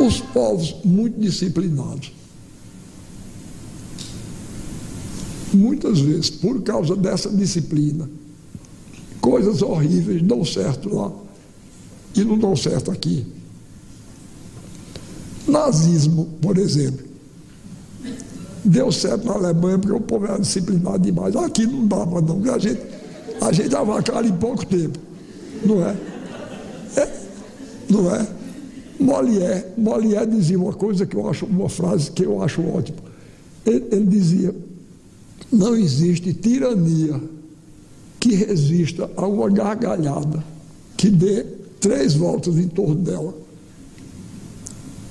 Os povos muito disciplinados. Muitas vezes, por causa dessa disciplina, coisas horríveis dão certo lá e não dão certo aqui. Nazismo, por exemplo. Deu certo na Alemanha porque o povo era disciplinado demais. Aqui não dava, não, porque a gente, a gente dava cara em pouco tempo. Não é? é não é? Molière, Molière dizia uma coisa que eu acho, uma frase que eu acho ótima. Ele, ele dizia: não existe tirania que resista a uma gargalhada que dê três voltas em torno dela.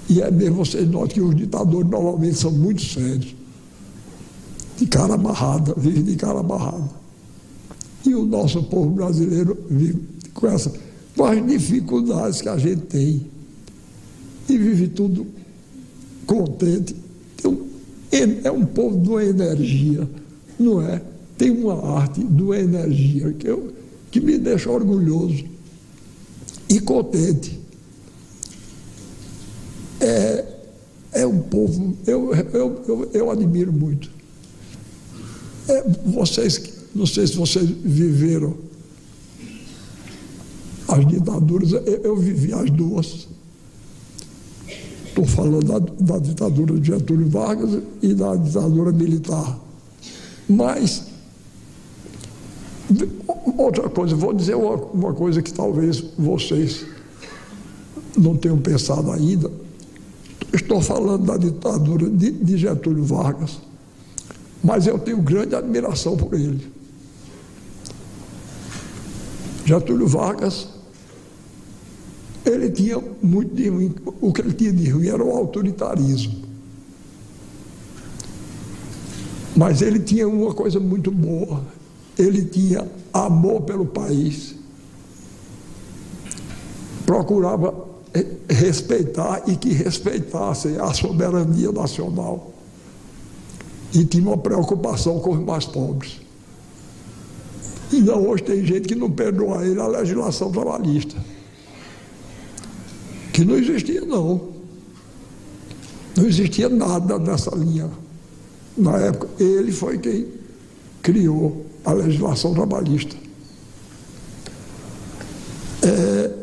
E é mesmo, vocês notam que os ditadores normalmente são muito sérios, de cara amarrada, vivem de cara amarrada. E o nosso povo brasileiro vive com, essa, com as dificuldades que a gente tem. E vive tudo contente. Então, é um povo de uma energia, não é? Tem uma arte de uma energia que, eu, que me deixa orgulhoso e contente. É, é um povo, eu, eu, eu, eu admiro muito. É, vocês, não sei se vocês viveram as ditaduras, eu, eu vivi as duas. Estou falando da, da ditadura de Getúlio Vargas e da ditadura militar. Mas Outra coisa, vou dizer uma, uma coisa que talvez vocês não tenham pensado ainda. Estou falando da ditadura de, de Getúlio Vargas, mas eu tenho grande admiração por ele. Getúlio Vargas, ele tinha muito de o que ele tinha de ruim era o autoritarismo. Mas ele tinha uma coisa muito boa, ele tinha amor pelo país, procurava respeitar e que respeitassem a soberania nacional. E tinha uma preocupação com os mais pobres. Então hoje tem gente que não perdoa ele a legislação trabalhista. Que não existia não. Não existia nada nessa linha. Na época, ele foi quem criou a legislação trabalhista. É,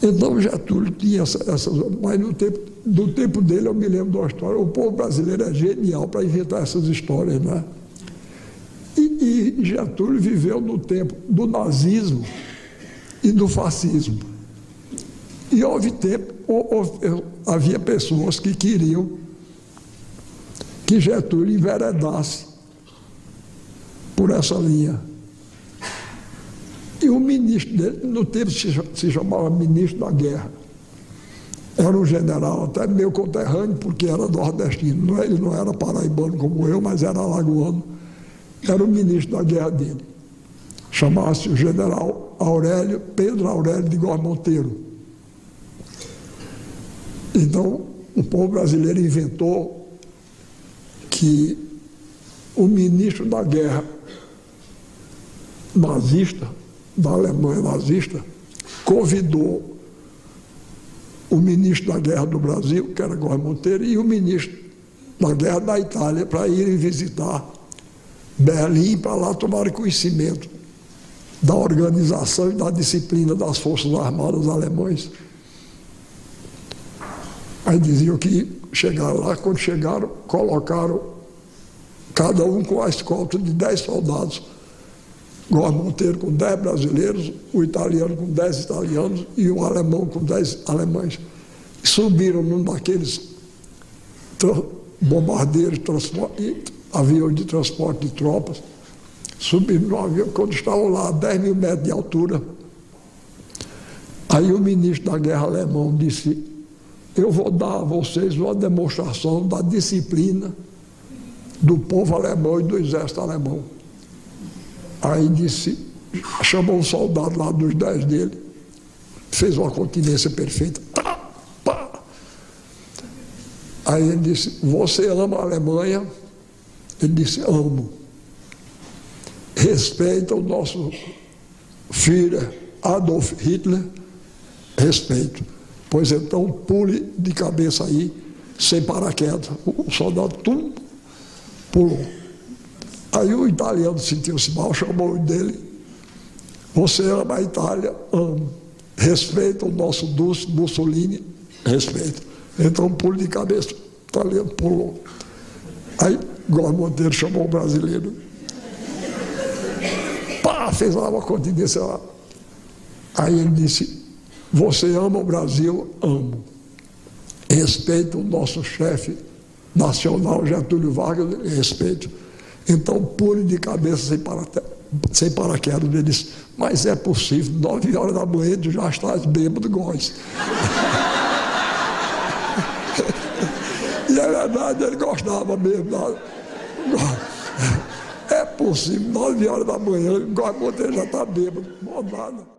então Getúlio tinha essas, essa, mas no tempo, do tempo dele eu me lembro de uma história. O povo brasileiro é genial para inventar essas histórias, né? E, e Getúlio viveu no tempo do nazismo e do fascismo. E houve tempo, houve, havia pessoas que queriam que Getúlio enveredasse por essa linha. E o ministro dele, no tempo se chamava ministro da guerra. Era um general, até meu conterrâneo, porque era nordestino. Ele não era paraibano como eu, mas era alagoano. Era o ministro da guerra dele. Chamava-se o general Aurélio, Pedro Aurélio de Góes Monteiro. Então, o povo brasileiro inventou que o ministro da guerra nazista, da Alemanha nazista, convidou o ministro da guerra do Brasil, que era Góes Monteiro, e o ministro da guerra da Itália para irem visitar Berlim para lá tomar conhecimento da organização e da disciplina das Forças Armadas alemães. Aí diziam que chegaram lá, quando chegaram, colocaram cada um com a escolta de dez soldados Góes Monteiro com 10 brasileiros, o italiano com 10 italianos e o alemão com 10 alemães. E subiram num daqueles bombardeiros, transporte, aviões de transporte de tropas. Subiram no avião, quando estavam lá a 10 mil metros de altura. Aí o ministro da guerra alemão disse, eu vou dar a vocês uma demonstração da disciplina do povo alemão e do exército alemão. Aí disse, chamou um soldado lá dos dez dele, fez uma continência perfeita. Tá, pá. Aí ele disse, você ama a Alemanha? Ele disse, amo. Respeita o nosso filho Adolf Hitler? Respeito. Pois então pule de cabeça aí, sem paraquedas. O soldado tum, pulou. Aí o italiano sentiu-se mal, chamou dele. Você ama a Itália? Amo. Respeita o nosso Dulce Mussolini? Respeito. Então pule de cabeça. O italiano pulou. Aí Góis Monteiro chamou o brasileiro. Pá, fez lá uma continência lá. Aí ele disse, você ama o Brasil? Amo. Respeito o nosso chefe nacional, Getúlio Vargas, respeito. Então pule de cabeça sem, para, sem paraquedas. Ele disse, mas é possível, nove horas da manhã tu já estás bêbado, Góis. e é verdade, ele gostava mesmo. É possível, nove horas da manhã, Góis Monteiro já está bêbado, não nada.